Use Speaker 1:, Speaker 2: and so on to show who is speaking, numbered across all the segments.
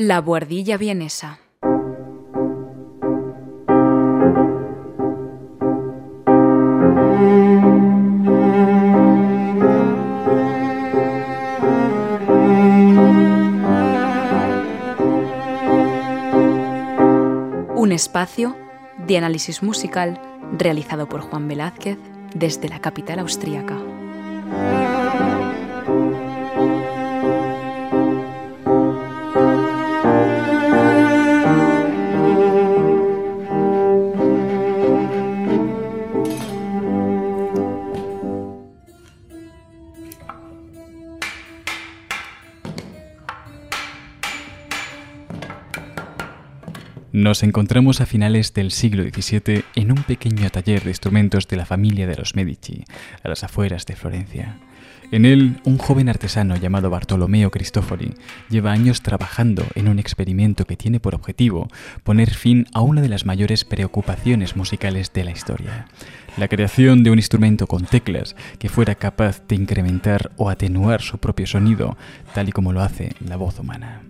Speaker 1: La buhardilla vienesa. Un espacio de análisis musical realizado por Juan Velázquez desde la capital austríaca.
Speaker 2: Nos encontramos a finales del siglo XVII en un pequeño taller de instrumentos de la familia de los Medici, a las afueras de Florencia. En él, un joven artesano llamado Bartolomeo Cristofori lleva años trabajando en un experimento que tiene por objetivo poner fin a una de las mayores preocupaciones musicales de la historia, la creación de un instrumento con teclas que fuera capaz de incrementar o atenuar su propio sonido, tal y como lo hace la voz humana.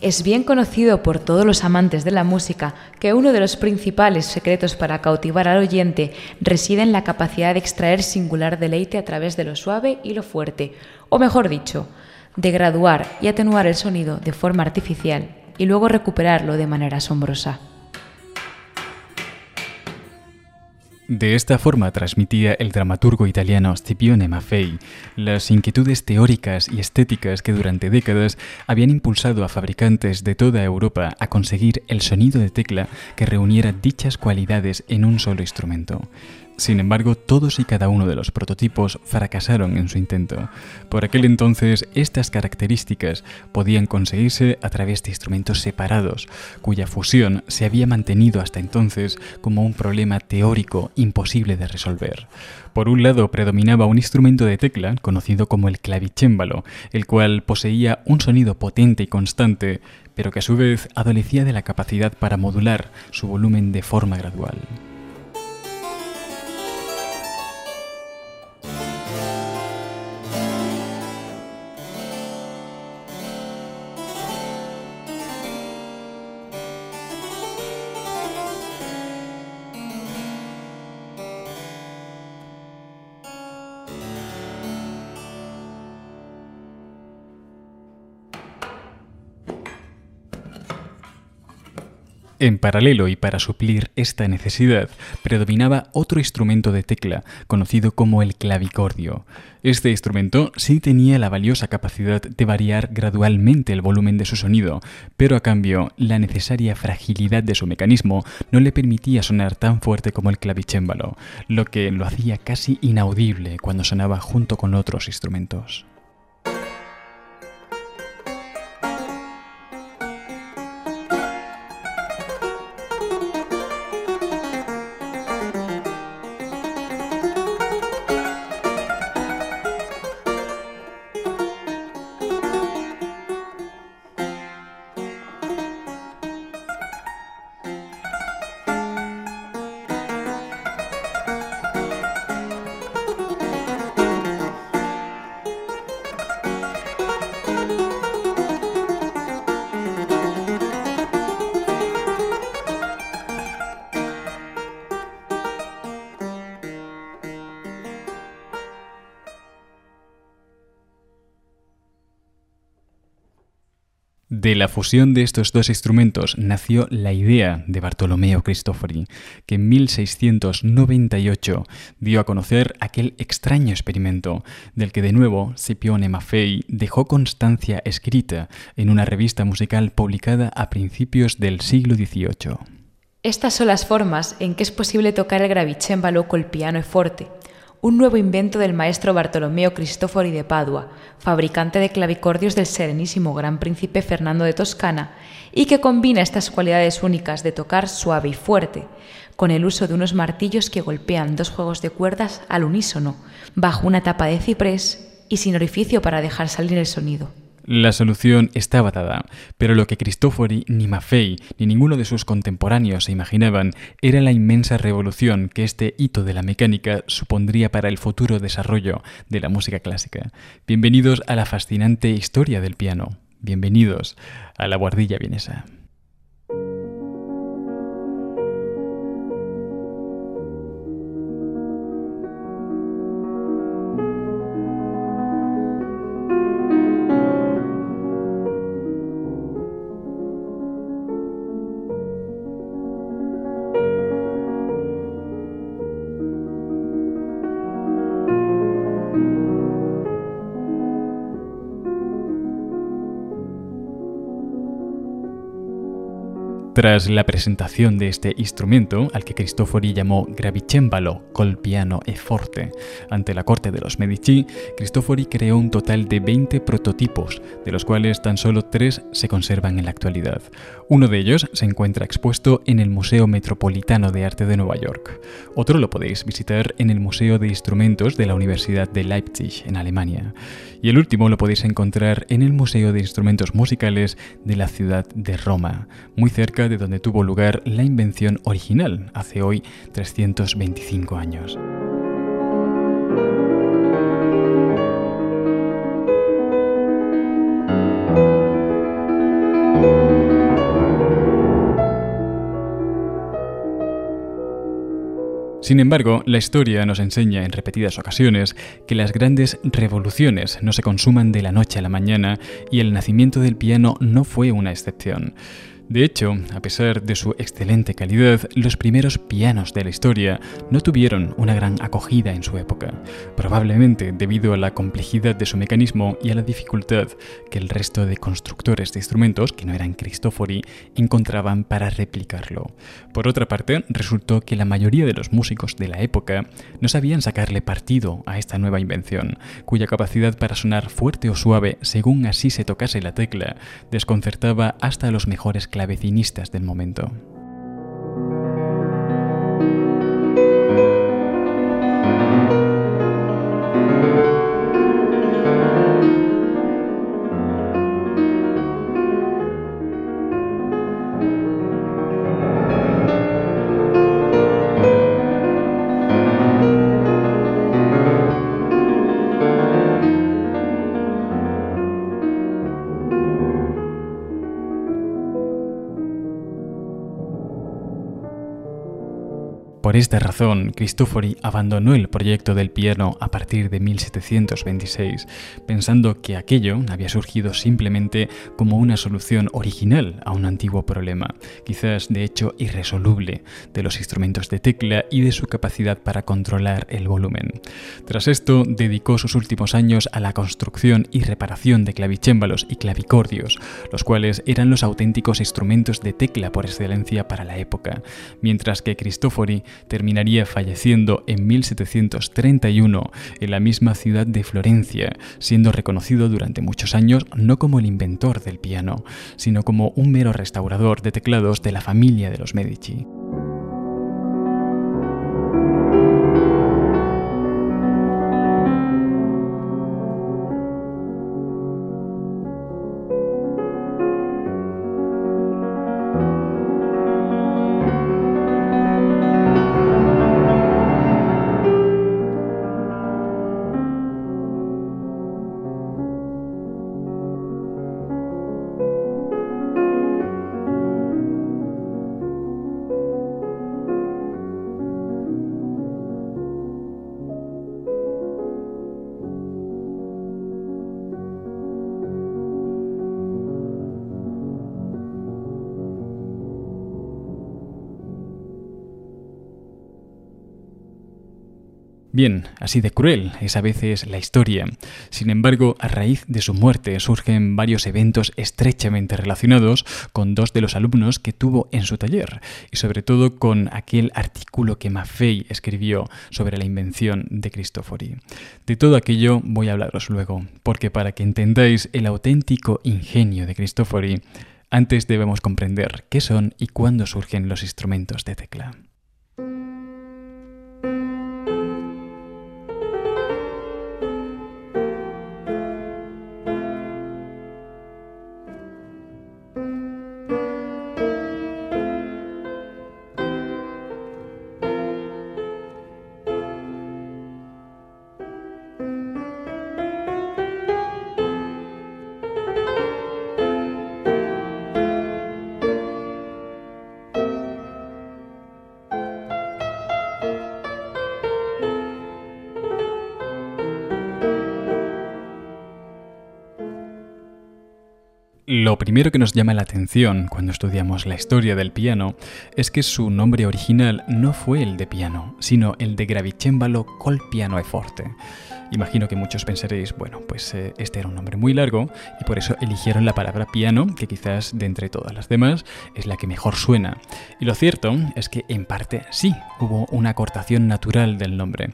Speaker 1: Es bien conocido por todos los amantes de la música que uno de los principales secretos para cautivar al oyente reside en la capacidad de extraer singular deleite a través de lo suave y lo fuerte, o mejor dicho, de graduar y atenuar el sonido de forma artificial y luego recuperarlo de manera asombrosa.
Speaker 2: De esta forma transmitía el dramaturgo italiano Scipione Maffei las inquietudes teóricas y estéticas que durante décadas habían impulsado a fabricantes de toda Europa a conseguir el sonido de tecla que reuniera dichas cualidades en un solo instrumento. Sin embargo, todos y cada uno de los prototipos fracasaron en su intento. Por aquel entonces, estas características podían conseguirse a través de instrumentos separados, cuya fusión se había mantenido hasta entonces como un problema teórico imposible de resolver. Por un lado predominaba un instrumento de tecla conocido como el clavicémbalo, el cual poseía un sonido potente y constante, pero que a su vez adolecía de la capacidad para modular su volumen de forma gradual. En paralelo y para suplir esta necesidad, predominaba otro instrumento de tecla, conocido como el clavicordio. Este instrumento sí tenía la valiosa capacidad de variar gradualmente el volumen de su sonido, pero a cambio la necesaria fragilidad de su mecanismo no le permitía sonar tan fuerte como el clavicémbalo, lo que lo hacía casi inaudible cuando sonaba junto con otros instrumentos. De la fusión de estos dos instrumentos nació la idea de Bartolomeo Cristofori, que en 1698 dio a conocer aquel extraño experimento, del que de nuevo Scipione Maffei dejó constancia escrita en una revista musical publicada a principios del siglo XVIII.
Speaker 1: Estas son las formas en que es posible tocar el gravicémbalo col piano e forte, un nuevo invento del maestro Bartolomeo Cristofori de Padua, fabricante de clavicordios del serenísimo gran príncipe Fernando de Toscana, y que combina estas cualidades únicas de tocar suave y fuerte, con el uso de unos martillos que golpean dos juegos de cuerdas al unísono, bajo una tapa de ciprés y sin orificio para dejar salir el sonido.
Speaker 2: La solución estaba dada, pero lo que Cristofori, ni Maffei, ni ninguno de sus contemporáneos se imaginaban era la inmensa revolución que este hito de la mecánica supondría para el futuro desarrollo de la música clásica. Bienvenidos a la fascinante historia del piano. Bienvenidos a la guardilla vienesa. Tras la presentación de este instrumento, al que Cristofori llamó gravicembalo col piano e forte, ante la corte de los Medici, Cristofori creó un total de 20 prototipos, de los cuales tan solo tres se conservan en la actualidad. Uno de ellos se encuentra expuesto en el Museo Metropolitano de Arte de Nueva York. Otro lo podéis visitar en el Museo de Instrumentos de la Universidad de Leipzig, en Alemania. Y el último lo podéis encontrar en el Museo de Instrumentos Musicales de la ciudad de Roma, muy cerca de donde tuvo lugar la invención original, hace hoy 325 años. Sin embargo, la historia nos enseña en repetidas ocasiones que las grandes revoluciones no se consuman de la noche a la mañana y el nacimiento del piano no fue una excepción. De hecho, a pesar de su excelente calidad, los primeros pianos de la historia no tuvieron una gran acogida en su época, probablemente debido a la complejidad de su mecanismo y a la dificultad que el resto de constructores de instrumentos, que no eran Cristofori, encontraban para replicarlo. Por otra parte, resultó que la mayoría de los músicos de la época no sabían sacarle partido a esta nueva invención, cuya capacidad para sonar fuerte o suave según así se tocase la tecla desconcertaba hasta a los mejores clavecinistas del momento. Por esta razón, Cristofori abandonó el proyecto del piano a partir de 1726, pensando que aquello había surgido simplemente como una solución original a un antiguo problema, quizás de hecho irresoluble, de los instrumentos de tecla y de su capacidad para controlar el volumen. Tras esto, dedicó sus últimos años a la construcción y reparación de clavicémbalos y clavicordios, los cuales eran los auténticos instrumentos de tecla por excelencia para la época, mientras que Cristofori terminaría falleciendo en 1731 en la misma ciudad de Florencia, siendo reconocido durante muchos años no como el inventor del piano, sino como un mero restaurador de teclados de la familia de los Medici. Bien, así de cruel es a veces la historia. Sin embargo, a raíz de su muerte surgen varios eventos estrechamente relacionados con dos de los alumnos que tuvo en su taller y sobre todo con aquel artículo que Maffei escribió sobre la invención de Cristofori. De todo aquello voy a hablaros luego, porque para que entendáis el auténtico ingenio de Cristofori, antes debemos comprender qué son y cuándo surgen los instrumentos de tecla. Lo primero que nos llama la atención cuando estudiamos la historia del piano es que su nombre original no fue el de piano, sino el de gravicembalo col piano e forte. Imagino que muchos pensaréis, bueno, pues eh, este era un nombre muy largo y por eso eligieron la palabra piano, que quizás de entre todas las demás es la que mejor suena. Y lo cierto es que en parte sí hubo una acortación natural del nombre,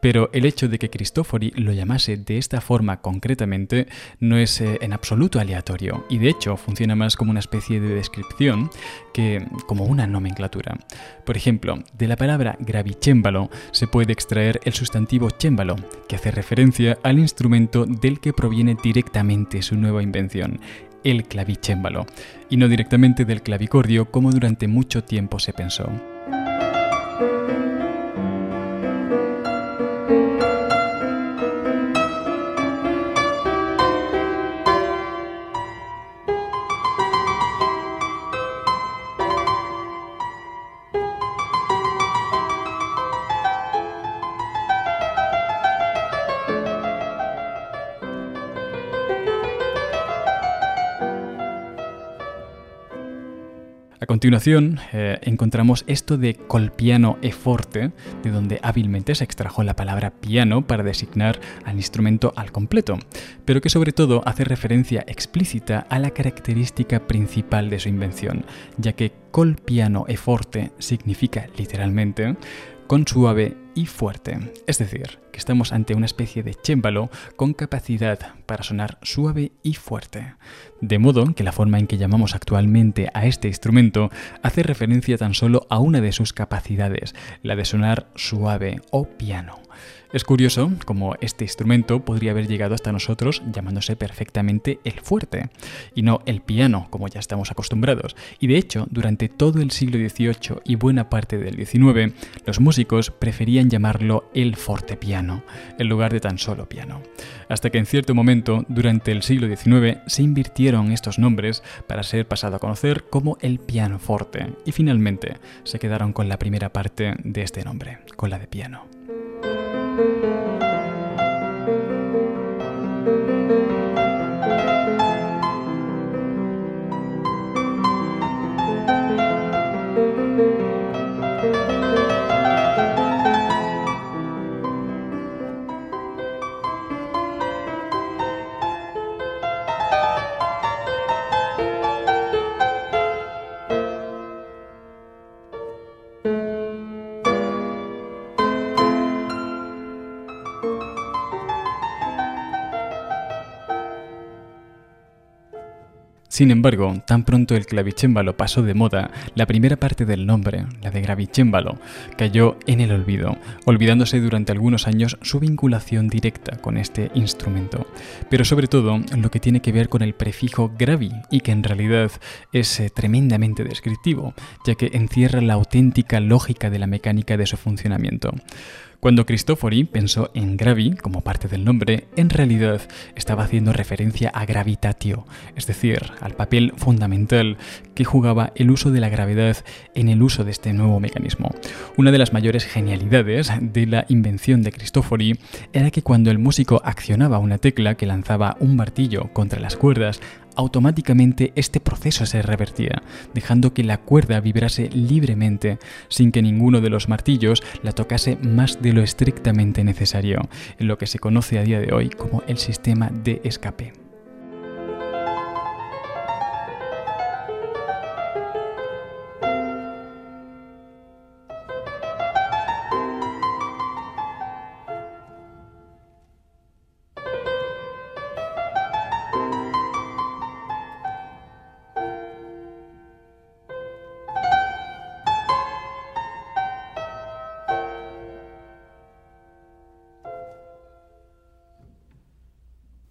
Speaker 2: pero el hecho de que Cristofori lo llamase de esta forma concretamente no es eh, en absoluto aleatorio y de hecho funciona más como una especie de descripción que como una nomenclatura. Por ejemplo, de la palabra gravicémbalo se puede extraer el sustantivo cémbalo, que hace referencia al instrumento del que proviene directamente su nueva invención, el clavicémbalo, y no directamente del clavicordio como durante mucho tiempo se pensó. A continuación, eh, encontramos esto de colpiano e forte, de donde hábilmente se extrajo la palabra piano para designar al instrumento al completo, pero que sobre todo hace referencia explícita a la característica principal de su invención, ya que colpiano e forte significa literalmente con suave y fuerte, es decir, que estamos ante una especie de chémbalo con capacidad para sonar suave y fuerte. De modo que la forma en que llamamos actualmente a este instrumento hace referencia tan solo a una de sus capacidades, la de sonar suave o piano. Es curioso cómo este instrumento podría haber llegado hasta nosotros llamándose perfectamente el fuerte, y no el piano, como ya estamos acostumbrados. Y de hecho, durante todo el siglo XVIII y buena parte del XIX, los músicos preferían llamarlo el fortepiano, en lugar de tan solo piano. Hasta que en cierto momento, durante el siglo XIX, se invirtieron estos nombres para ser pasado a conocer como el pianoforte, y finalmente se quedaron con la primera parte de este nombre, con la de piano. Sin embargo, tan pronto el clavicémbalo pasó de moda, la primera parte del nombre, la de gravicémbalo, cayó en el olvido, olvidándose durante algunos años su vinculación directa con este instrumento. Pero sobre todo lo que tiene que ver con el prefijo gravi, y que en realidad es eh, tremendamente descriptivo, ya que encierra la auténtica lógica de la mecánica de su funcionamiento. Cuando Cristofori pensó en gravi como parte del nombre, en realidad estaba haciendo referencia a gravitatio, es decir, al papel fundamental que jugaba el uso de la gravedad en el uso de este nuevo mecanismo. Una de las mayores genialidades de la invención de Cristofori era que cuando el músico accionaba una tecla que lanzaba un martillo contra las cuerdas, automáticamente este proceso se revertía, dejando que la cuerda vibrase libremente sin que ninguno de los martillos la tocase más de lo estrictamente necesario, en lo que se conoce a día de hoy como el sistema de escape.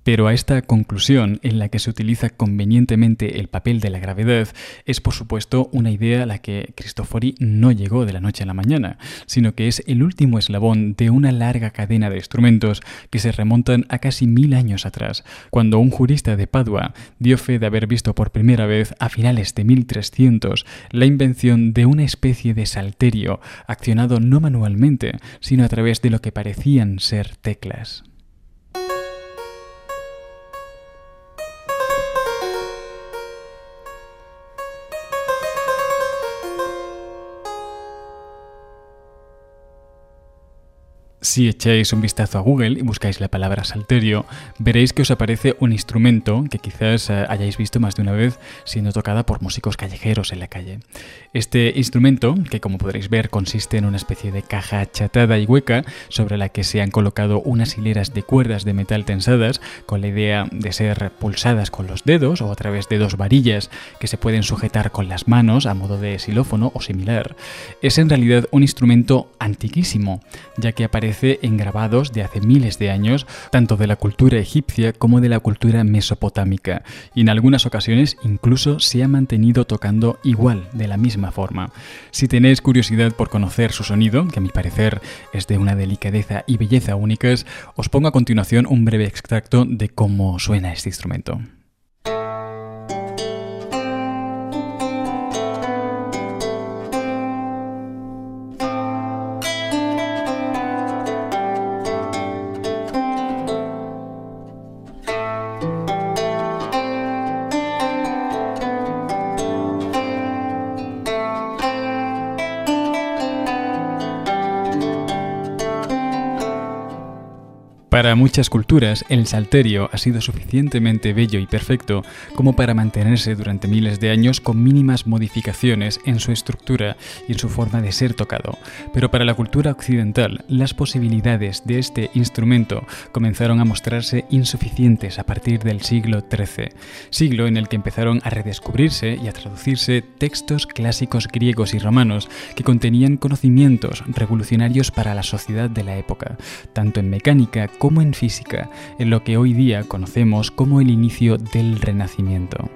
Speaker 2: Pero a esta conclusión, en la que se utiliza convenientemente el papel de la gravedad, es por supuesto una idea a la que Cristofori no llegó de la noche a la mañana, sino que es el último eslabón de una larga cadena de instrumentos que se remontan a casi mil años atrás, cuando un jurista de Padua dio fe de haber visto por primera vez a finales de 1300 la invención de una especie de salterio accionado no manualmente, sino a través de lo que parecían ser teclas. Si echáis un vistazo a Google y buscáis la palabra salterio, veréis que os aparece un instrumento que quizás eh, hayáis visto más de una vez siendo tocada por músicos callejeros en la calle. Este instrumento, que como podréis ver consiste en una especie de caja achatada y hueca sobre la que se han colocado unas hileras de cuerdas de metal tensadas con la idea de ser pulsadas con los dedos o a través de dos varillas que se pueden sujetar con las manos a modo de xilófono o similar, es en realidad un instrumento antiquísimo, ya que aparece en grabados de hace miles de años, tanto de la cultura egipcia como de la cultura mesopotámica, y en algunas ocasiones incluso se ha mantenido tocando igual, de la misma forma. Si tenéis curiosidad por conocer su sonido, que a mi parecer es de una delicadeza y belleza únicas, os pongo a continuación un breve extracto de cómo suena este instrumento. Muchas culturas, el salterio ha sido suficientemente bello y perfecto como para mantenerse durante miles de años con mínimas modificaciones en su estructura y en su forma de ser tocado. Pero para la cultura occidental, las posibilidades de este instrumento comenzaron a mostrarse insuficientes a partir del siglo XIII, siglo en el que empezaron a redescubrirse y a traducirse textos clásicos griegos y romanos que contenían conocimientos revolucionarios para la sociedad de la época, tanto en mecánica como en en lo que hoy día conocemos como el inicio del Renacimiento.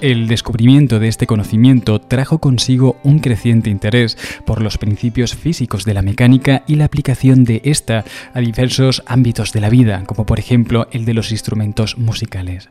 Speaker 2: El descubrimiento de este conocimiento trajo consigo un creciente interés por los principios físicos de la mecánica y la aplicación de esta a diversos ámbitos de la vida, como por ejemplo el de los instrumentos musicales.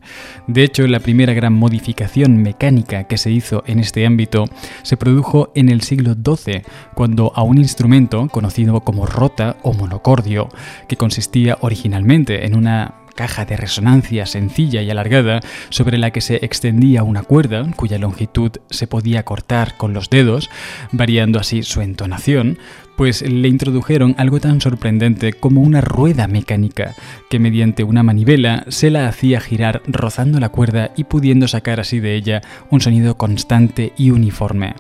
Speaker 2: De hecho, la primera gran modificación mecánica que se hizo en este ámbito se produjo en el siglo XII, cuando a un instrumento conocido como rota o monocordio, que consistía originalmente en una caja de resonancia sencilla y alargada sobre la que se extendía una cuerda cuya longitud se podía cortar con los dedos, variando así su entonación, pues le introdujeron algo tan sorprendente como una rueda mecánica, que mediante una manivela se la hacía girar rozando la cuerda y pudiendo sacar así de ella un sonido constante y uniforme.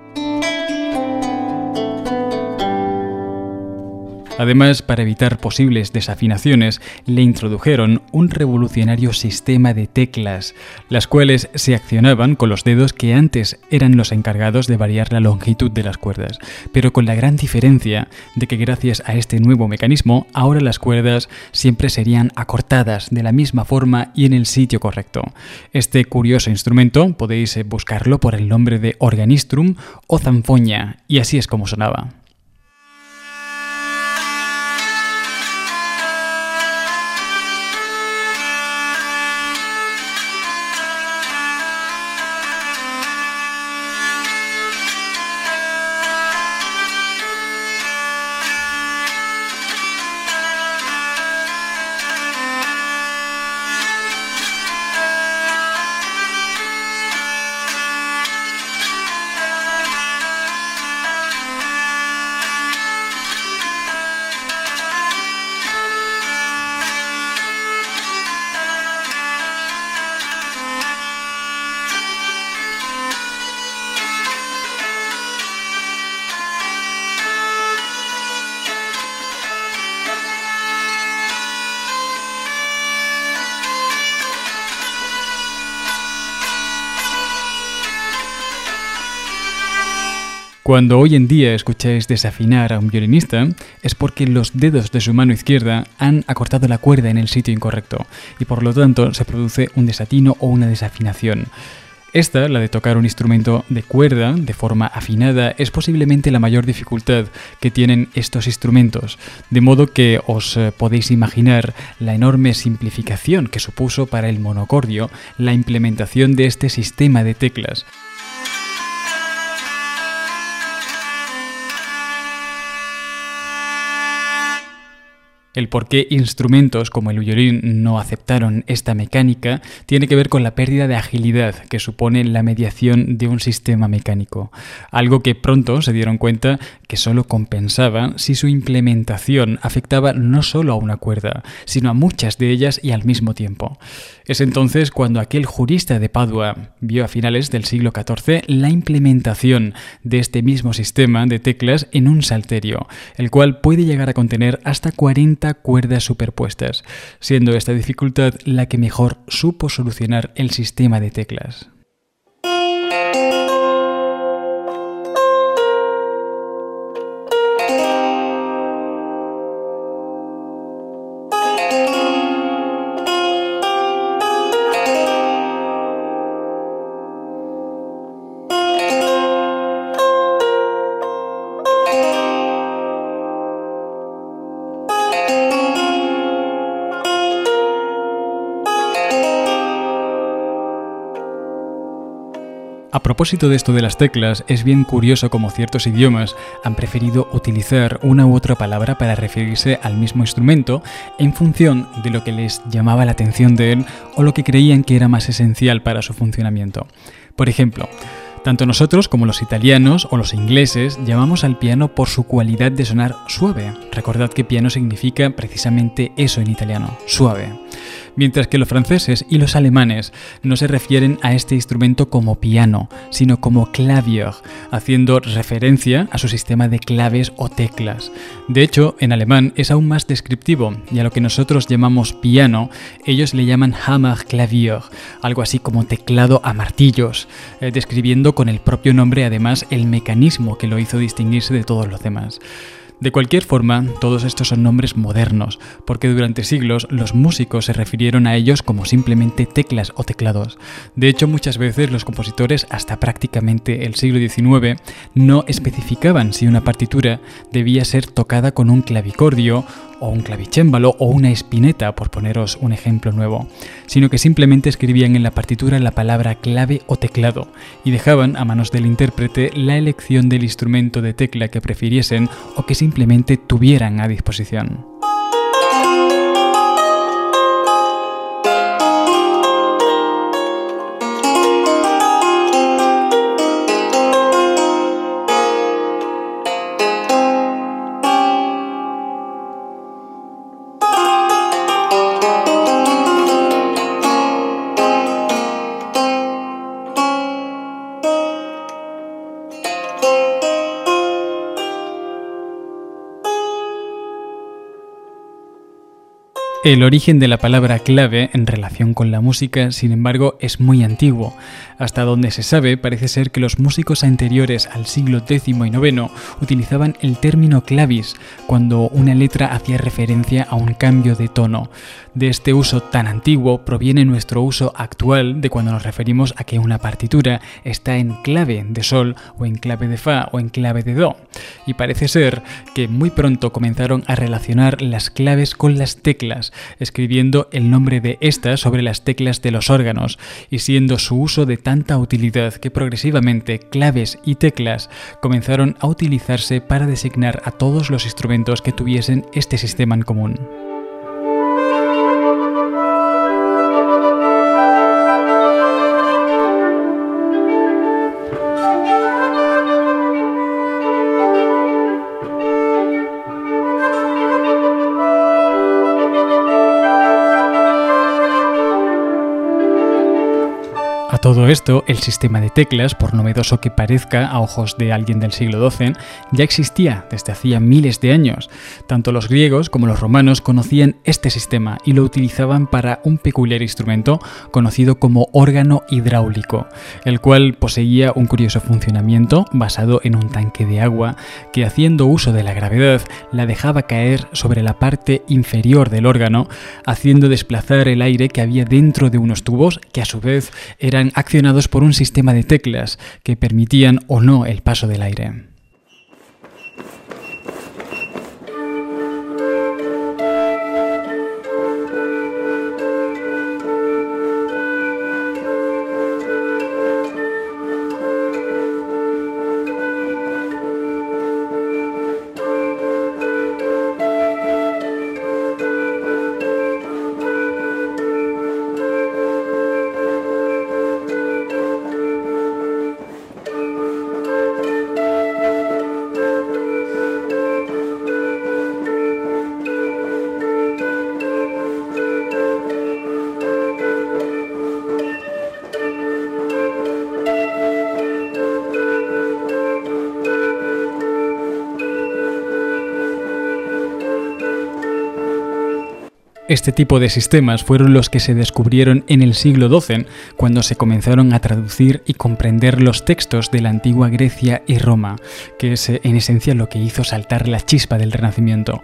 Speaker 2: Además, para evitar posibles desafinaciones, le introdujeron un revolucionario sistema de teclas, las cuales se accionaban con los dedos que antes eran los encargados de variar la longitud de las cuerdas, pero con la gran diferencia de que gracias a este nuevo mecanismo, ahora las cuerdas siempre serían acortadas de la misma forma y en el sitio correcto. Este curioso instrumento podéis buscarlo por el nombre de organistrum o zanfoña, y así es como sonaba. Cuando hoy en día escucháis desafinar a un violinista es porque los dedos de su mano izquierda han acortado la cuerda en el sitio incorrecto y por lo tanto se produce un desatino o una desafinación. Esta, la de tocar un instrumento de cuerda de forma afinada, es posiblemente la mayor dificultad que tienen estos instrumentos, de modo que os eh, podéis imaginar la enorme simplificación que supuso para el monocordio la implementación de este sistema de teclas. El por qué instrumentos como el violín no aceptaron esta mecánica tiene que ver con la pérdida de agilidad que supone la mediación de un sistema mecánico, algo que pronto se dieron cuenta que solo compensaba si su implementación afectaba no solo a una cuerda, sino a muchas de ellas y al mismo tiempo. Es entonces cuando aquel jurista de Padua vio a finales del siglo XIV la implementación de este mismo sistema de teclas en un salterio, el cual puede llegar a contener hasta 40 cuerdas superpuestas, siendo esta dificultad la que mejor supo solucionar el sistema de teclas. Propósito de esto de las teclas, es bien curioso cómo ciertos idiomas han preferido utilizar una u otra palabra para referirse al mismo instrumento en función de lo que les llamaba la atención de él o lo que creían que era más esencial para su funcionamiento. Por ejemplo, tanto nosotros como los italianos o los ingleses llamamos al piano por su cualidad de sonar suave. Recordad que piano significa precisamente eso en italiano, suave mientras que los franceses y los alemanes no se refieren a este instrumento como piano, sino como clavier, haciendo referencia a su sistema de claves o teclas. De hecho, en alemán es aún más descriptivo, y a lo que nosotros llamamos piano, ellos le llaman Hammerklavier, algo así como teclado a martillos, eh, describiendo con el propio nombre además el mecanismo que lo hizo distinguirse de todos los demás. De cualquier forma, todos estos son nombres modernos, porque durante siglos los músicos se refirieron a ellos como simplemente teclas o teclados. De hecho, muchas veces los compositores, hasta prácticamente el siglo XIX, no especificaban si una partitura debía ser tocada con un clavicordio o un clavicémbalo o una espineta, por poneros un ejemplo nuevo, sino que simplemente escribían en la partitura la palabra clave o teclado y dejaban a manos del intérprete la elección del instrumento de tecla que prefiriesen o que simplemente tuvieran a disposición. El origen de la palabra clave en relación con la música, sin embargo, es muy antiguo. Hasta donde se sabe, parece ser que los músicos anteriores al siglo X y IX utilizaban el término clavis cuando una letra hacía referencia a un cambio de tono. De este uso tan antiguo proviene nuestro uso actual de cuando nos referimos a que una partitura está en clave de sol o en clave de fa o en clave de do. Y parece ser que muy pronto comenzaron a relacionar las claves con las teclas escribiendo el nombre de estas sobre las teclas de los órganos, y siendo su uso de tanta utilidad que progresivamente claves y teclas comenzaron a utilizarse para designar a todos los instrumentos que tuviesen este sistema en común. Todo esto, el sistema de teclas, por novedoso que parezca a ojos de alguien del siglo XII, ya existía desde hacía miles de años. Tanto los griegos como los romanos conocían este sistema y lo utilizaban para un peculiar instrumento conocido como órgano hidráulico, el cual poseía un curioso funcionamiento basado en un tanque de agua que haciendo uso de la gravedad la dejaba caer sobre la parte inferior del órgano, haciendo desplazar el aire que había dentro de unos tubos que a su vez eran accionados por un sistema de teclas que permitían o no el paso del aire. Este tipo de sistemas fueron los que se descubrieron en el siglo XII, cuando se comenzaron a traducir y comprender los textos de la antigua Grecia y Roma, que es en esencia lo que hizo saltar la chispa del Renacimiento.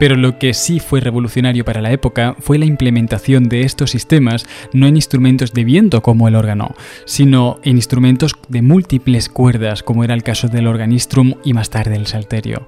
Speaker 2: Pero lo que sí fue revolucionario para la época fue la implementación de estos sistemas no en instrumentos de viento como el órgano, sino en instrumentos de múltiples cuerdas como era el caso del organistrum y más tarde el salterio.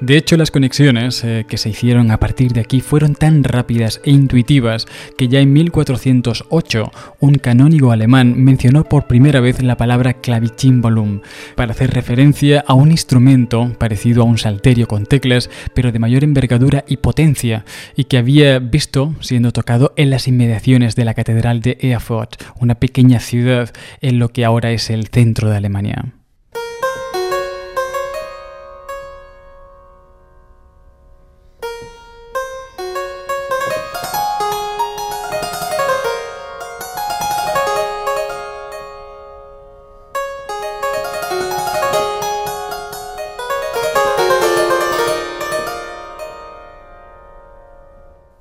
Speaker 2: De hecho, las conexiones eh, que se hicieron a partir de aquí fueron tan rápidas e intuitivas que ya en 1408 un canónigo alemán mencionó por primera vez la palabra clavicimbolum para hacer referencia a un instrumento parecido a un salterio con teclas, pero de mayor envergadura y potencia, y que había visto siendo tocado en las inmediaciones de la Catedral de Erfurt, una pequeña ciudad en lo que ahora es el centro de Alemania.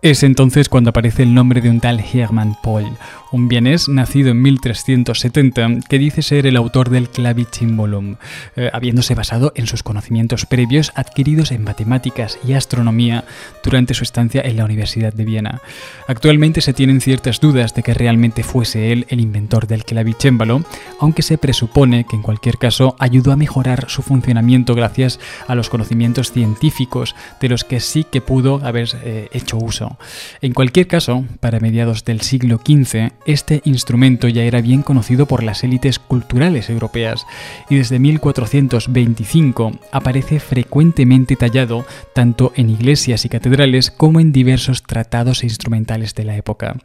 Speaker 2: Es entonces cuando aparece el nombre de un tal Hermann Pohl, un vienés nacido en 1370 que dice ser el autor del Clavicimbolum, eh, habiéndose basado en sus conocimientos previos adquiridos en matemáticas y astronomía durante su estancia en la Universidad de Viena. Actualmente se tienen ciertas dudas de que realmente fuese él el inventor del clavicémbalo, aunque se presupone que en cualquier caso ayudó a mejorar su funcionamiento gracias a los conocimientos científicos de los que sí que pudo haber eh, hecho uso. En cualquier caso, para mediados del siglo XV, este instrumento ya era bien conocido por las élites culturales europeas y desde 1425 aparece frecuentemente tallado tanto en iglesias y catedrales como en diversos tratados e instrumentales de la época.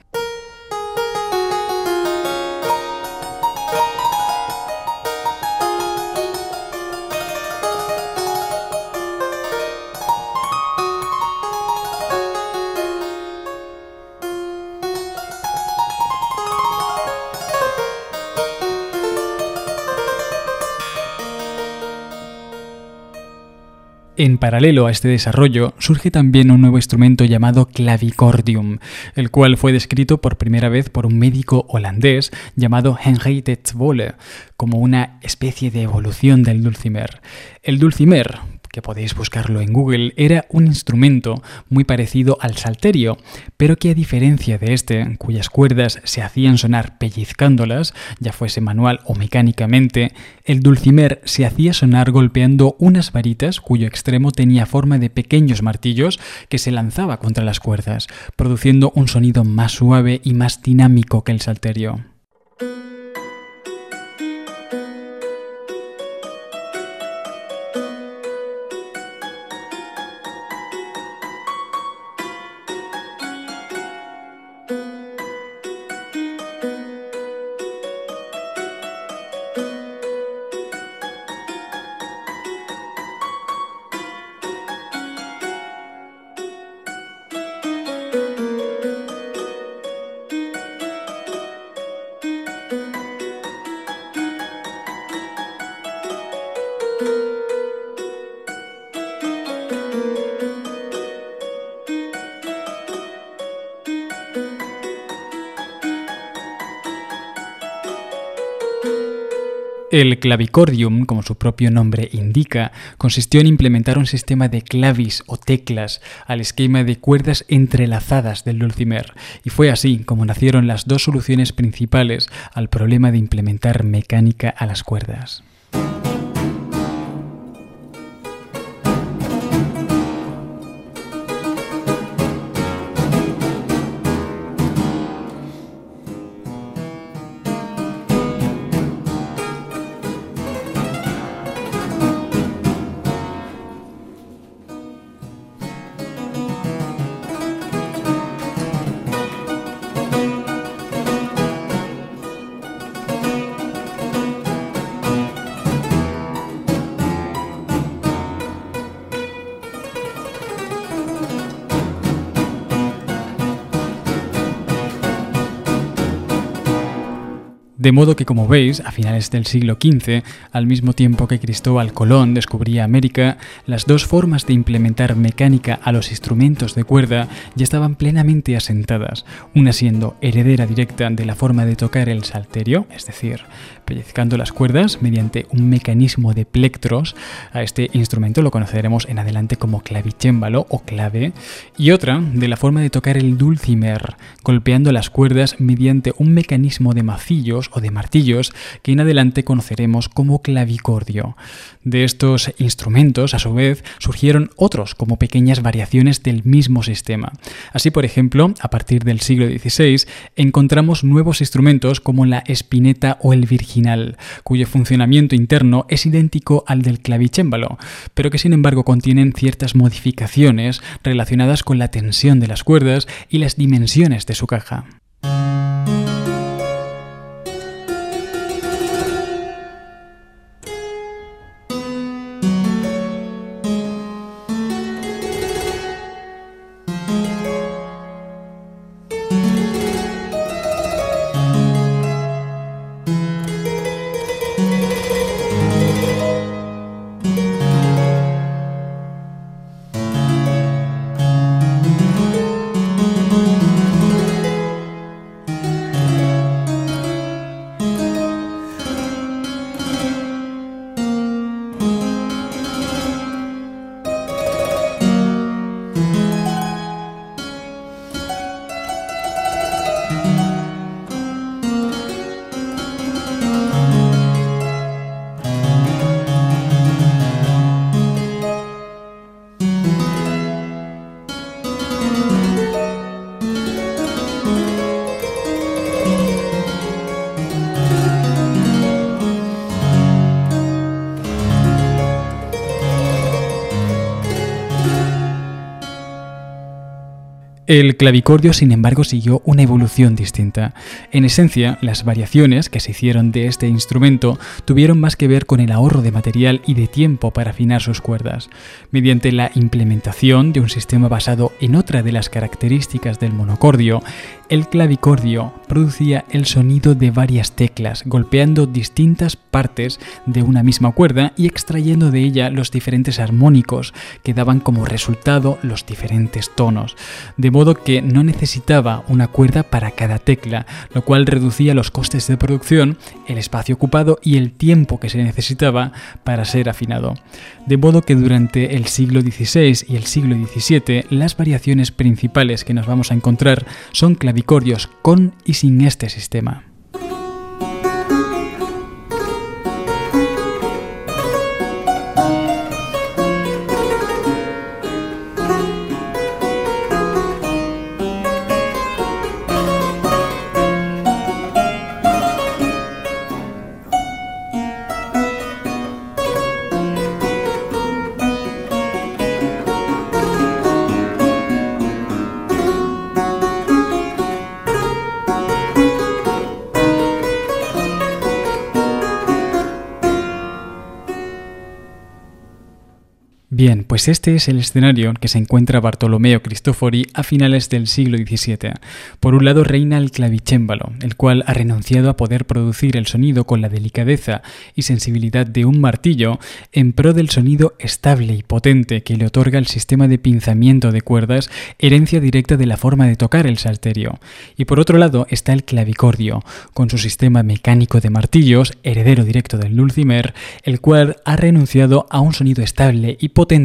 Speaker 2: En paralelo a este desarrollo, surge también un nuevo instrumento llamado clavicordium, el cual fue descrito por primera vez por un médico holandés llamado Henry de Zwolle, como una especie de evolución del dulcimer. El dulcimer, que podéis buscarlo en Google, era un instrumento muy parecido al salterio, pero que a diferencia de este, cuyas cuerdas se hacían sonar pellizcándolas, ya fuese manual o mecánicamente, el dulcimer se hacía sonar golpeando unas varitas cuyo extremo tenía forma de pequeños martillos que se lanzaba contra las cuerdas, produciendo un sonido más suave y más dinámico que el salterio. El clavicordium, como su propio nombre indica, consistió en implementar un sistema de clavis o teclas al esquema de cuerdas entrelazadas del dulcimer, y fue así como nacieron las dos soluciones principales al problema de implementar mecánica a las cuerdas. De modo que, como veis, a finales del siglo XV, al mismo tiempo que Cristóbal Colón descubría América, las dos formas de implementar mecánica a los instrumentos de cuerda ya estaban plenamente asentadas, una siendo heredera directa de la forma de tocar el salterio, es decir, pellizcando las cuerdas mediante un mecanismo de plectros. A este instrumento lo conoceremos en adelante como clavicémbalo o clave. Y otra de la forma de tocar el dulcimer, golpeando las cuerdas mediante un mecanismo de macillos o de martillos que en adelante conoceremos como clavicordio. De estos instrumentos, a su vez, surgieron otros como pequeñas variaciones del mismo sistema. Así, por ejemplo, a partir del siglo XVI, encontramos nuevos instrumentos como la espineta o el virginal, cuyo funcionamiento interno es idéntico al del clavicémbalo, pero que sin embargo contienen ciertas modificaciones relacionadas con la tensión de las cuerdas y las dimensiones de su caja. El clavicordio, sin embargo, siguió una evolución distinta. En esencia, las variaciones que se hicieron de este instrumento tuvieron más que ver con el ahorro de material y de tiempo para afinar sus cuerdas, mediante la implementación de un sistema basado en otra de las características del monocordio, el clavicordio producía el sonido de varias teclas, golpeando distintas partes de una misma cuerda y extrayendo de ella los diferentes armónicos que daban como resultado los diferentes tonos, de modo que no necesitaba una cuerda para cada tecla, lo cual reducía los costes de producción, el espacio ocupado y el tiempo que se necesitaba para ser afinado. De modo que durante el siglo XVI y el siglo XVII las variaciones principales que nos vamos a encontrar son clavicordios con y sin este sistema. Bien, pues este es el escenario en que se encuentra Bartolomeo Cristofori a finales del siglo XVII. Por un lado reina el clavicémbalo, el cual ha renunciado a poder producir el sonido con la delicadeza y sensibilidad de un martillo en pro del sonido estable y potente que le otorga el sistema de pinzamiento de cuerdas, herencia directa de la forma de tocar el salterio. Y por otro lado está el clavicordio, con su sistema mecánico de martillos, heredero directo del dulcimer, el cual ha renunciado a un sonido estable y potente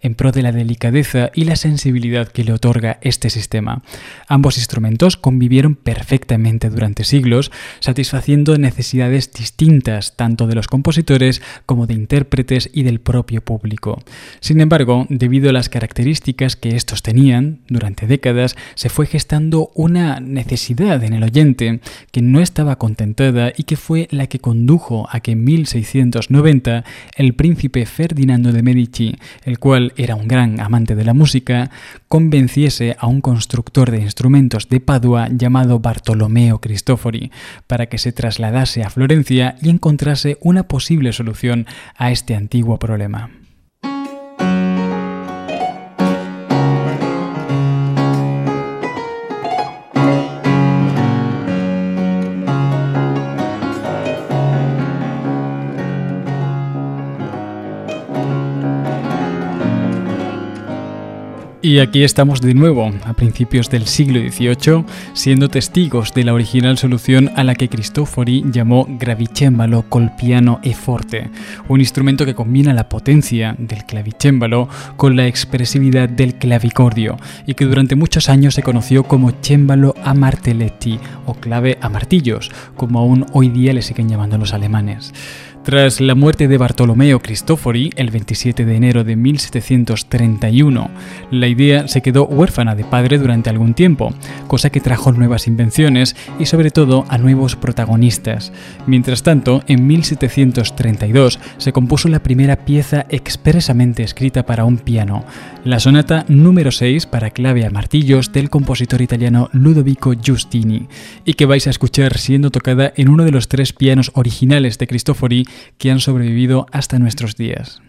Speaker 2: en pro de la delicadeza y la sensibilidad que le otorga este sistema. Ambos instrumentos convivieron perfectamente durante siglos, satisfaciendo necesidades distintas tanto de los compositores como de intérpretes y del propio público. Sin embargo, debido a las características que estos tenían, durante décadas se fue gestando una necesidad en el oyente que no estaba contentada y que fue la que condujo a que en 1690 el príncipe Ferdinando de Medici el cual era un gran amante de la música, convenciese a un constructor de instrumentos de Padua llamado Bartolomeo Cristofori para que se trasladase a Florencia y encontrase una posible solución a este antiguo problema. Y aquí estamos de nuevo, a principios del siglo XVIII, siendo testigos de la original solución a la que Cristofori llamó gravicembalo col piano e forte, un instrumento que combina la potencia del clavicembalo con la expresividad del clavicordio y que durante muchos años se conoció como cembalo a martelletti o clave a martillos, como aún hoy día le siguen llamando los alemanes. Tras la muerte de Bartolomeo Cristofori el 27 de enero de 1731, la idea se quedó huérfana de padre durante algún tiempo, cosa que trajo nuevas invenciones y sobre todo a nuevos protagonistas. Mientras tanto, en 1732 se compuso la primera pieza expresamente escrita para un piano, la sonata número 6 para clave a martillos del compositor italiano Ludovico Giustini, y que vais a escuchar siendo tocada en uno de los tres pianos originales de Cristofori que han sobrevivido hasta nuestros días.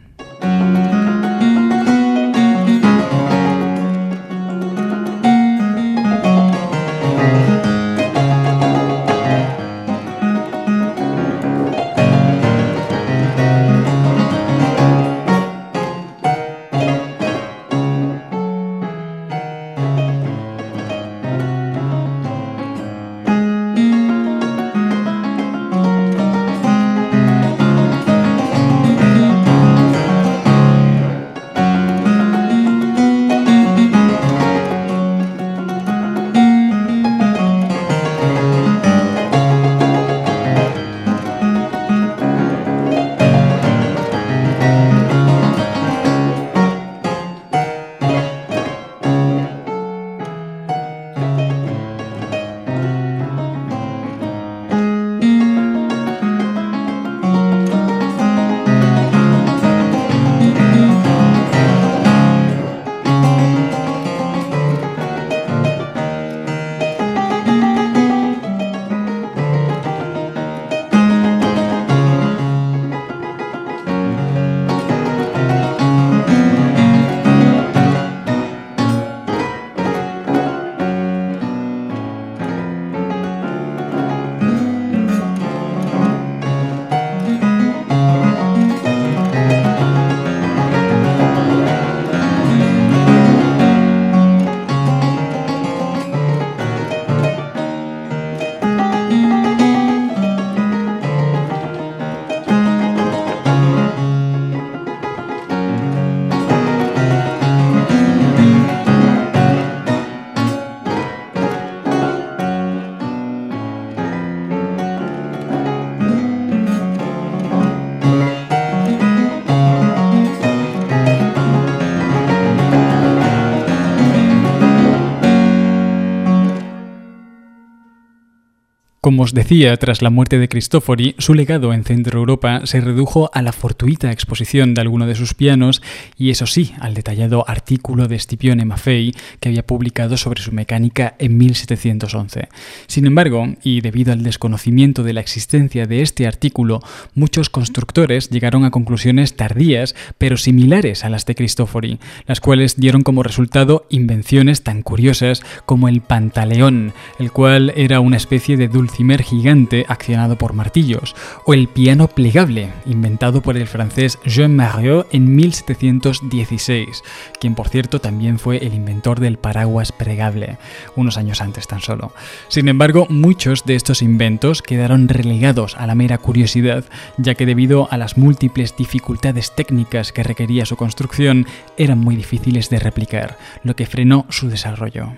Speaker 2: Como os decía, tras la muerte de Cristofori, su legado en Centro Europa se redujo a la fortuita exposición de alguno de sus pianos y, eso sí, al detallado artículo de Scipione Maffei que había publicado sobre su mecánica en 1711. Sin embargo, y debido al desconocimiento de la existencia de este artículo, muchos constructores llegaron a conclusiones tardías pero similares a las de Cristofori, las cuales dieron como resultado invenciones tan curiosas como el pantaleón, el cual era una especie de dulce cimer gigante accionado por martillos, o el piano plegable, inventado por el francés Jean Mariot en 1716, quien por cierto también fue el inventor del paraguas plegable, unos años antes tan solo. Sin embargo, muchos de estos inventos quedaron relegados a la mera curiosidad, ya que debido a las múltiples dificultades técnicas que requería su construcción, eran muy difíciles de replicar, lo que frenó su desarrollo.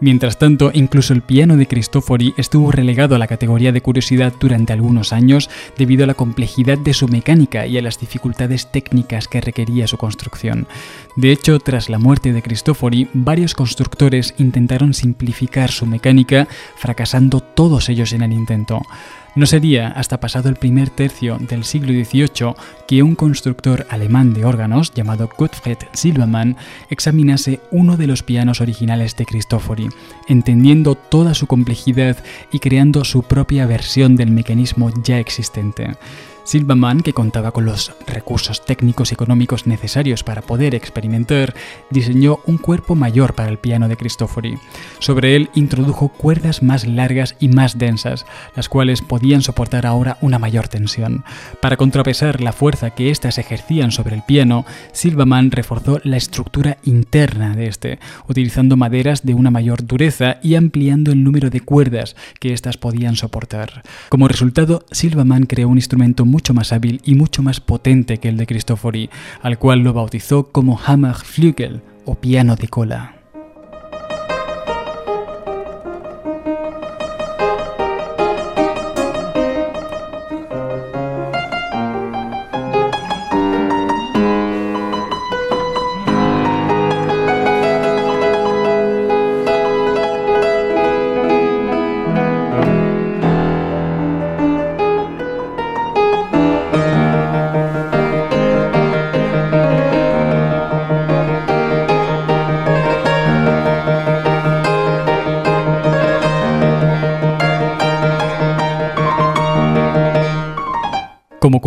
Speaker 2: Mientras tanto, incluso el piano de Cristofori estuvo relegado a la categoría de curiosidad durante algunos años debido a la complejidad de su mecánica y a las dificultades técnicas que requería su construcción. De hecho, tras la muerte de Cristofori, varios constructores intentaron simplificar su mecánica, fracasando todos ellos en el intento. No sería hasta pasado el primer tercio del siglo XVIII que un constructor alemán de órganos llamado Gottfried Silbermann examinase uno de los pianos originales de Cristofori, entendiendo toda su complejidad y creando su propia versión del mecanismo ya existente. Silverman, que contaba con los recursos técnicos y económicos necesarios para poder experimentar, diseñó un cuerpo mayor para el piano de Cristofori. Sobre él introdujo cuerdas más largas y más densas, las cuales podían soportar ahora una mayor tensión. Para contrapesar la fuerza que éstas ejercían sobre el piano, Silverman reforzó la estructura interna de este, utilizando maderas de una mayor dureza y ampliando el número de cuerdas que éstas podían soportar. Como resultado, Silverman creó un instrumento mucho más hábil y mucho más potente que el de Cristofori, al cual lo bautizó como Hammerflügel o piano de cola.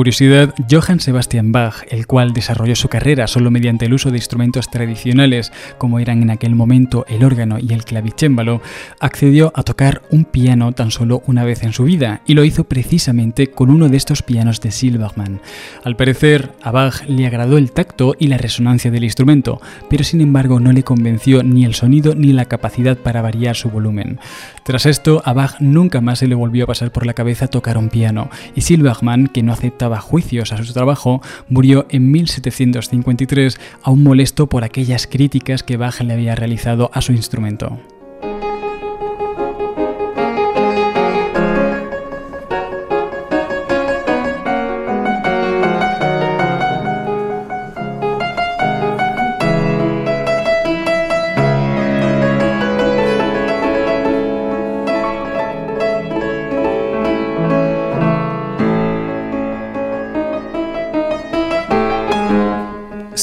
Speaker 2: Curiosidad, Johann Sebastian Bach, el cual desarrolló su carrera solo mediante el uso de instrumentos tradicionales como eran en aquel momento el órgano y el clavicémbalo, accedió a tocar un piano tan solo una vez en su vida y lo hizo precisamente con uno de estos pianos de Silverman. Al parecer, a Bach le agradó el tacto y la resonancia del instrumento, pero sin embargo no le convenció ni el sonido ni la capacidad para variar su volumen. Tras esto, a Bach nunca más se le volvió a pasar por la cabeza tocar un piano, y Silverman, que no aceptaba juicios a su trabajo, murió en 1753 aún molesto por aquellas críticas que Bach le había realizado a su instrumento.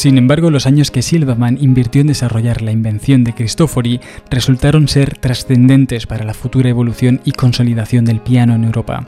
Speaker 2: Sin embargo, los años que Silverman invirtió en desarrollar la invención de Cristofori resultaron ser trascendentes para la futura evolución y consolidación del piano en Europa.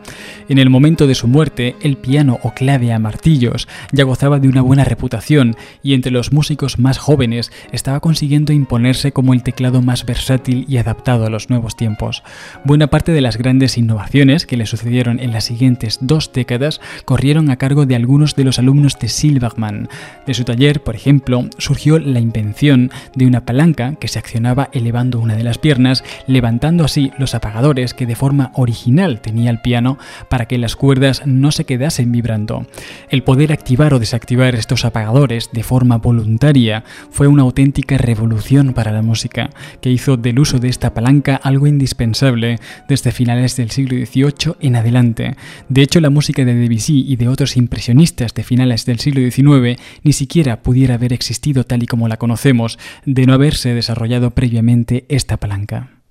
Speaker 2: En el momento de su muerte, el piano o clave a martillos ya gozaba de una buena reputación y entre los músicos más jóvenes estaba consiguiendo imponerse como el teclado más versátil y adaptado a los nuevos tiempos. Buena parte de las grandes innovaciones que le sucedieron en las siguientes dos décadas corrieron a cargo de algunos de los alumnos de Silverman. De su taller por ejemplo, surgió la invención de una palanca que se accionaba elevando una de las piernas, levantando así los apagadores que de forma original tenía el piano para que las cuerdas no se quedasen vibrando. El poder activar o desactivar estos apagadores de forma voluntaria fue una auténtica revolución para la música, que hizo del uso de esta palanca algo indispensable desde finales del siglo XVIII en adelante. De hecho, la música de Debussy y de otros impresionistas de finales del siglo XIX ni siquiera pudiera haber existido tal y como la conocemos de no haberse desarrollado previamente esta palanca.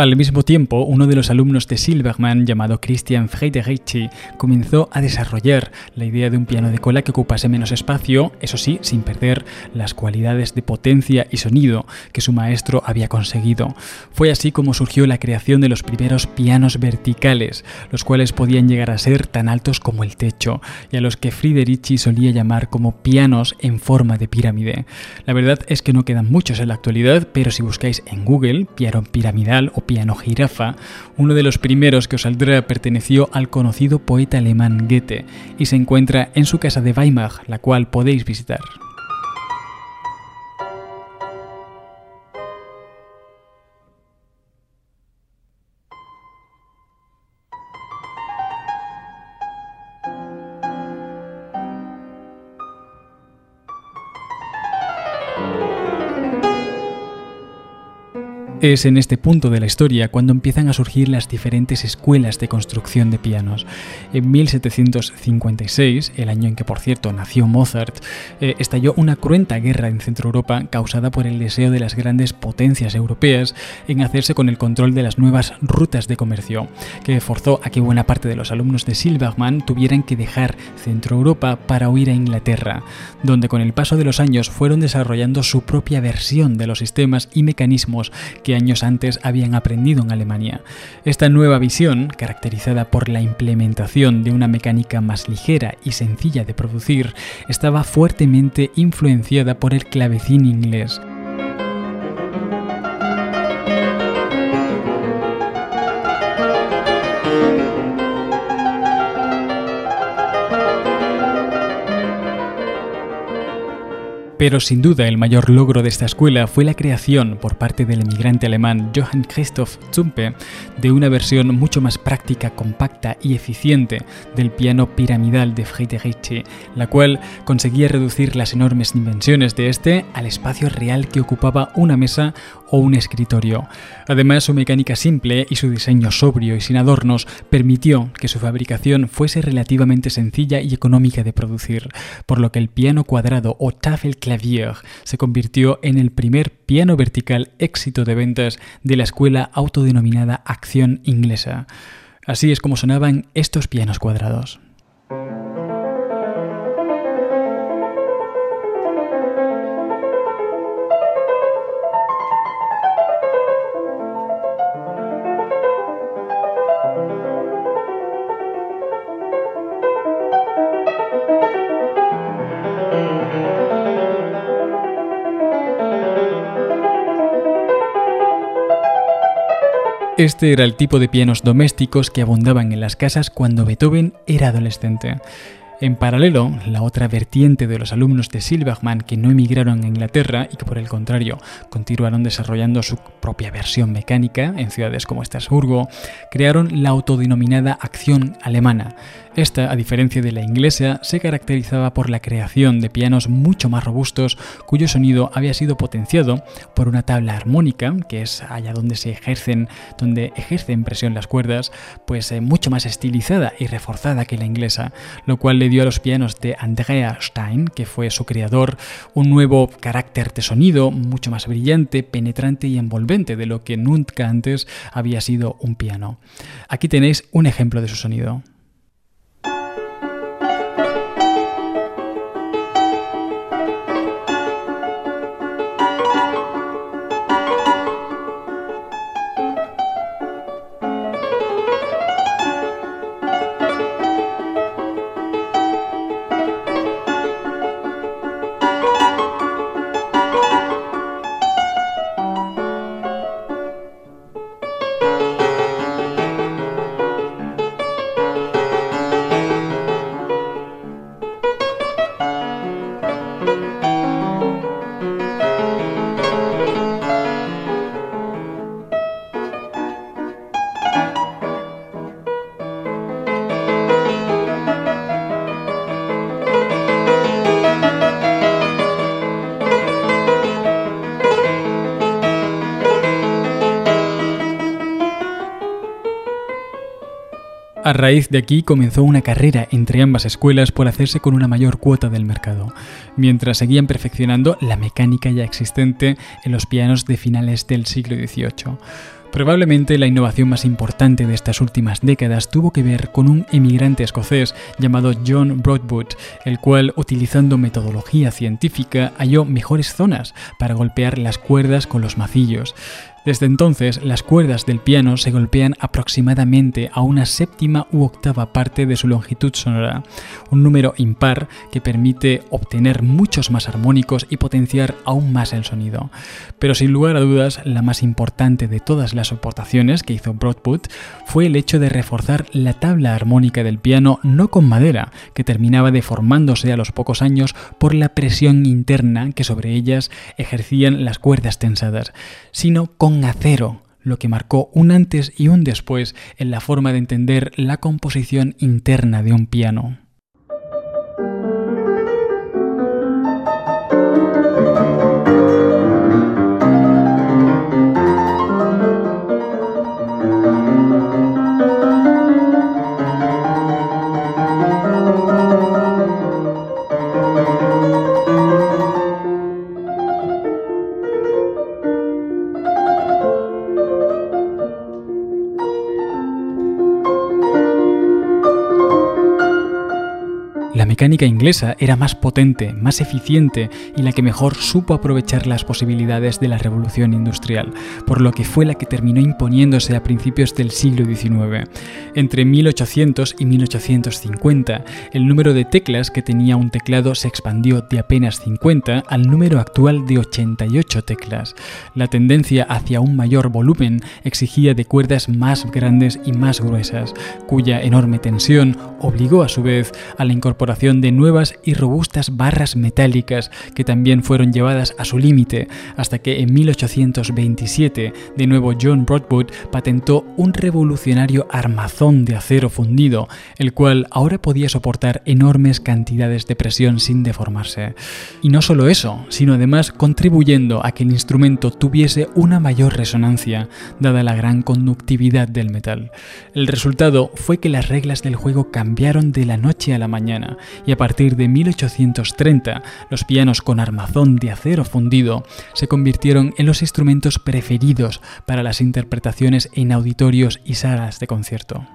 Speaker 2: Al mismo tiempo, uno de los alumnos de Silverman, llamado Christian Friederichi, comenzó a desarrollar la idea de un piano de cola que ocupase menos espacio, eso sí, sin perder las cualidades de potencia y sonido que su maestro había conseguido. Fue así como surgió la creación de los primeros pianos verticales, los cuales podían llegar a ser tan altos como el techo, y a los que Friederichi solía llamar como pianos en forma de pirámide. La verdad es que no quedan muchos en la actualidad, pero si buscáis en Google piano piramidal o piano jirafa, uno de los primeros que os saldrá perteneció al conocido poeta alemán Goethe y se encuentra en su casa de Weimar, la cual podéis visitar. Es en este punto de la historia cuando empiezan a surgir las diferentes escuelas de construcción de pianos. En 1756, el año en que por cierto nació Mozart, eh, estalló una cruenta guerra en Centro Europa causada por el deseo de las grandes potencias europeas en hacerse con el control de las nuevas rutas de comercio, que forzó a que buena parte de los alumnos de Silbermann tuvieran que dejar Centro Europa para huir a Inglaterra, donde con el paso de los años fueron desarrollando su propia versión de los sistemas y mecanismos que años antes habían aprendido en Alemania. Esta nueva visión, caracterizada por la implementación de una mecánica más ligera y sencilla de producir, estaba fuertemente influenciada por el clavecín inglés. Pero sin duda el mayor logro de esta escuela fue la creación por parte del emigrante alemán Johann Christoph Zumpe de una versión mucho más práctica, compacta y eficiente del piano piramidal de Friedrich, la cual conseguía reducir las enormes dimensiones de este al espacio real que ocupaba una mesa o un escritorio. Además, su mecánica simple y su diseño sobrio y sin adornos permitió que su fabricación fuese relativamente sencilla y económica de producir, por lo que el piano cuadrado o Tafelklavier se convirtió en el primer piano vertical éxito de ventas de la escuela autodenominada Acción Inglesa. Así es como sonaban estos pianos cuadrados. Este era el tipo de pianos domésticos que abundaban en las casas cuando Beethoven era adolescente. En paralelo, la otra vertiente de los alumnos de Silbermann que no emigraron a Inglaterra y que por el contrario continuaron desarrollando su propia versión mecánica en ciudades como Estrasburgo, crearon la autodenominada acción alemana, esta, a diferencia de la inglesa, se caracterizaba por la creación de pianos mucho más robustos cuyo sonido había sido potenciado por una tabla armónica, que es allá donde se ejercen, donde ejercen presión las cuerdas, pues eh, mucho más estilizada y reforzada que la inglesa, lo cual le dio a los pianos de Andrea Stein, que fue su creador, un nuevo carácter de sonido mucho más brillante, penetrante y envolvente de lo que nunca antes había sido un piano. Aquí tenéis un ejemplo de su sonido. Raíz de aquí comenzó una carrera entre ambas escuelas por hacerse con una mayor cuota del mercado, mientras seguían perfeccionando la mecánica ya existente en los pianos de finales del siglo XVIII. Probablemente la innovación más importante de estas últimas décadas tuvo que ver con un emigrante escocés llamado John Broadwood, el cual, utilizando metodología científica, halló mejores zonas para golpear las cuerdas con los macillos. Desde entonces, las cuerdas del piano se golpean aproximadamente a una séptima u octava parte de su longitud sonora, un número impar que permite obtener muchos más armónicos y potenciar aún más el sonido. Pero sin lugar a dudas, la más importante de todas las aportaciones que hizo Broadwood fue el hecho de reforzar la tabla armónica del piano no con madera, que terminaba deformándose a los pocos años por la presión interna que sobre ellas ejercían las cuerdas tensadas, sino con acero, lo que marcó un antes y un después en la forma de entender la composición interna de un piano. Mecánica inglesa era más potente, más eficiente y la que mejor supo aprovechar las posibilidades de la revolución industrial, por lo que fue la que terminó imponiéndose a principios del siglo XIX. Entre 1800 y 1850, el número de teclas que tenía un teclado se expandió de apenas 50 al número actual de 88 teclas. La tendencia hacia un mayor volumen exigía de cuerdas más grandes y más gruesas, cuya enorme tensión obligó a su vez a la incorporación de nuevas y robustas barras metálicas que también fueron llevadas a su límite, hasta que en 1827 de nuevo John Broadwood patentó un revolucionario armazón de acero fundido, el cual ahora podía soportar enormes cantidades de presión sin deformarse. Y no solo eso, sino además contribuyendo a que el instrumento tuviese una mayor resonancia, dada la gran conductividad del metal. El resultado fue que las reglas del juego cambiaron de la noche a la mañana, y a partir de 1830 los pianos con armazón de acero fundido se convirtieron en los instrumentos preferidos para las interpretaciones en auditorios y salas de concierto.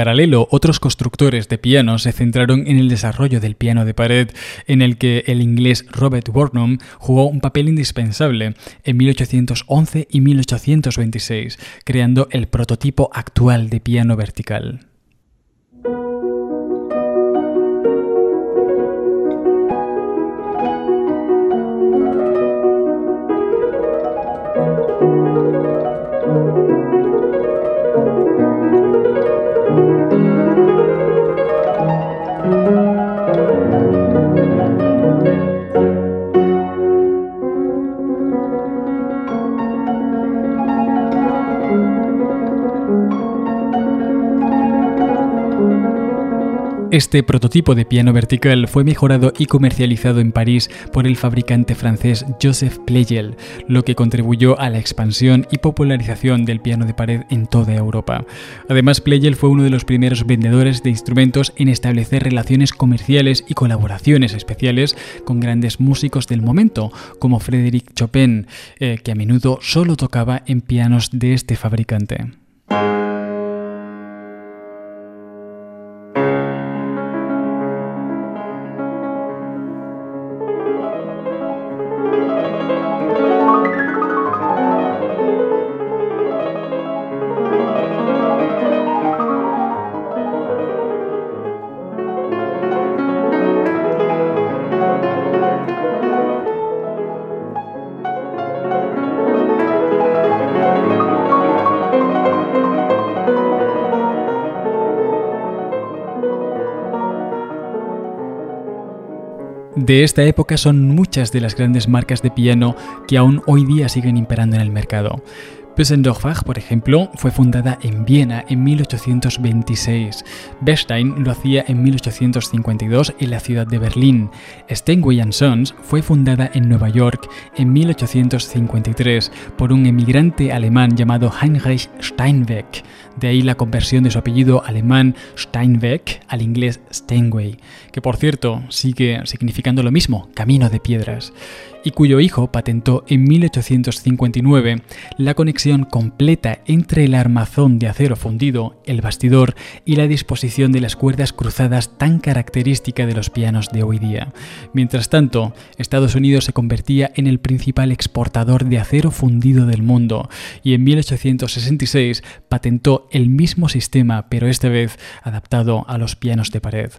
Speaker 2: Paralelo, otros constructores de pianos se centraron en el desarrollo del piano de pared, en el que el inglés Robert Warnum jugó un papel indispensable en 1811 y 1826, creando el prototipo actual de piano vertical. Este prototipo de piano vertical fue mejorado y comercializado en París por el fabricante francés Joseph Pleyel, lo que contribuyó a la expansión y popularización del piano de pared en toda Europa. Además, Pleyel fue uno de los primeros vendedores de instrumentos en establecer relaciones comerciales y colaboraciones especiales con grandes músicos del momento, como Frédéric Chopin, eh, que a menudo solo tocaba en pianos de este fabricante. De esta época son muchas de las grandes marcas de piano que aún hoy día siguen imperando en el mercado. Püssendorfer, por ejemplo, fue fundada en Viena en 1826. Bechstein lo hacía en 1852 en la ciudad de Berlín. Steinway Sons fue fundada en Nueva York en 1853 por un emigrante alemán llamado Heinrich Steinweg. De ahí la conversión de su apellido alemán Steinweg al inglés Steinway, que por cierto sigue significando lo mismo, camino de piedras y cuyo hijo patentó en 1859 la conexión completa entre el armazón de acero fundido, el bastidor y la disposición de las cuerdas cruzadas tan característica de los pianos de hoy día. Mientras tanto, Estados Unidos se convertía en el principal exportador de acero fundido del mundo y en 1866 patentó el mismo sistema pero esta vez adaptado a los pianos de pared.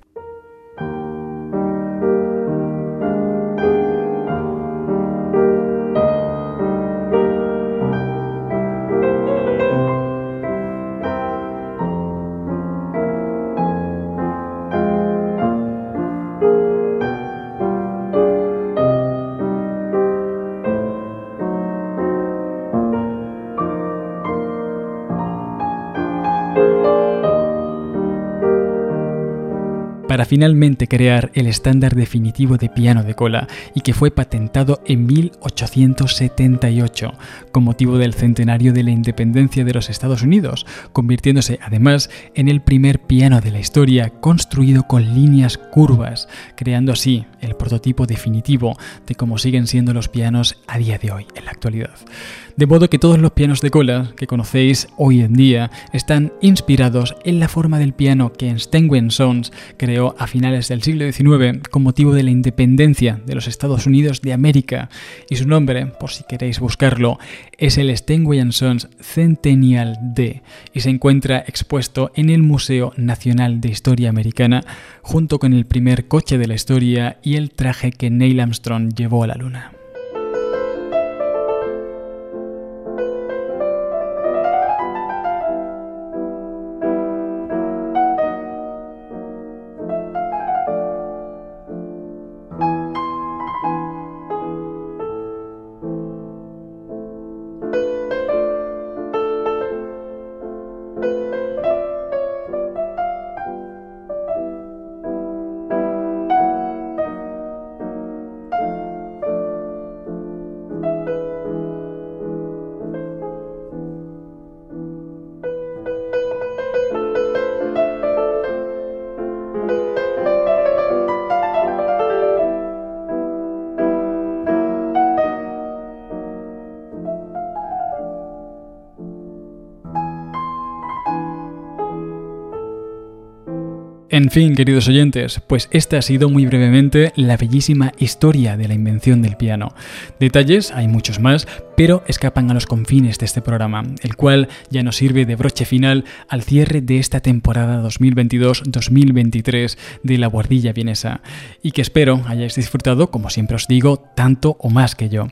Speaker 2: Finalmente crear el estándar definitivo de piano de cola y que fue patentado en 1878 con motivo del centenario de la independencia de los Estados Unidos, convirtiéndose además en el primer piano de la historia construido con líneas curvas, creando así el prototipo definitivo de cómo siguen siendo los pianos a día de hoy en la actualidad. De modo que todos los pianos de cola que conocéis hoy en día están inspirados en la forma del piano que Steinway Sons creó a finales del siglo XIX con motivo de la independencia de los Estados Unidos de América. Y su nombre, por si queréis buscarlo, es el Steinway Sons Centennial D y se encuentra expuesto en el Museo Nacional de Historia Americana junto con el primer coche de la historia y el traje que Neil Armstrong llevó a la Luna. En fin, queridos oyentes, pues esta ha sido muy brevemente la bellísima historia de la invención del piano. Detalles, hay muchos más, pero escapan a los confines de este programa, el cual ya nos sirve de broche final al cierre de esta temporada 2022-2023 de la Guardilla Vienesa, y que espero hayáis disfrutado, como siempre os digo, tanto o más que yo.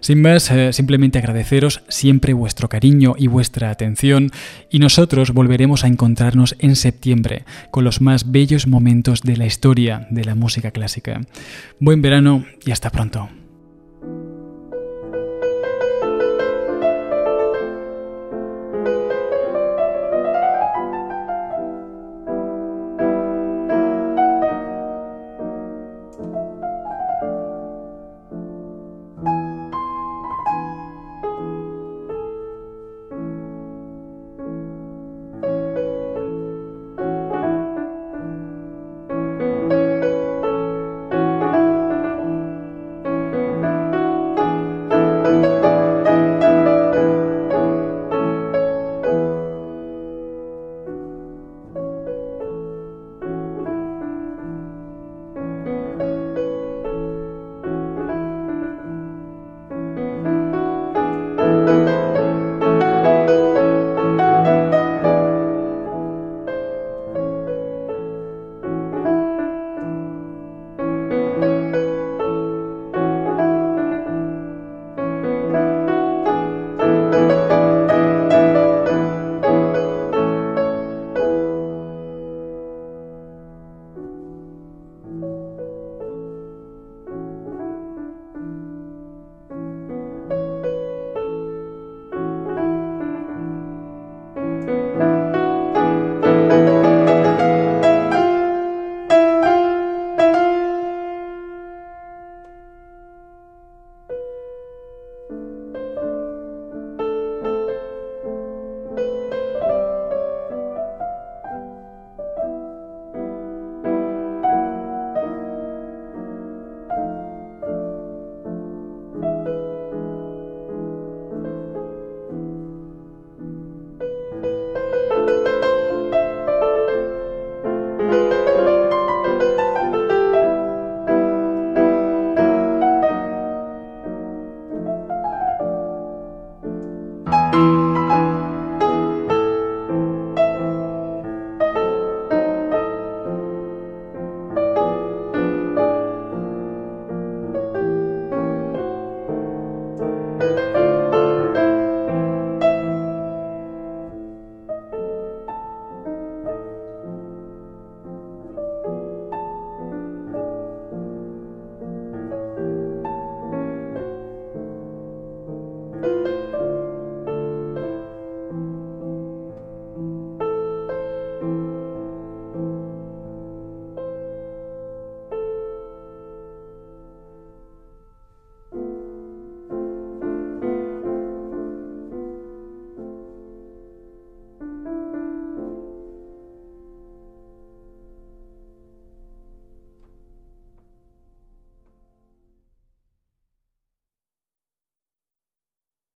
Speaker 2: Sin más, eh, simplemente agradeceros siempre vuestro cariño y vuestra atención y nosotros volveremos a encontrarnos en septiembre con los más bellos momentos de la historia de la música clásica. Buen verano y hasta pronto.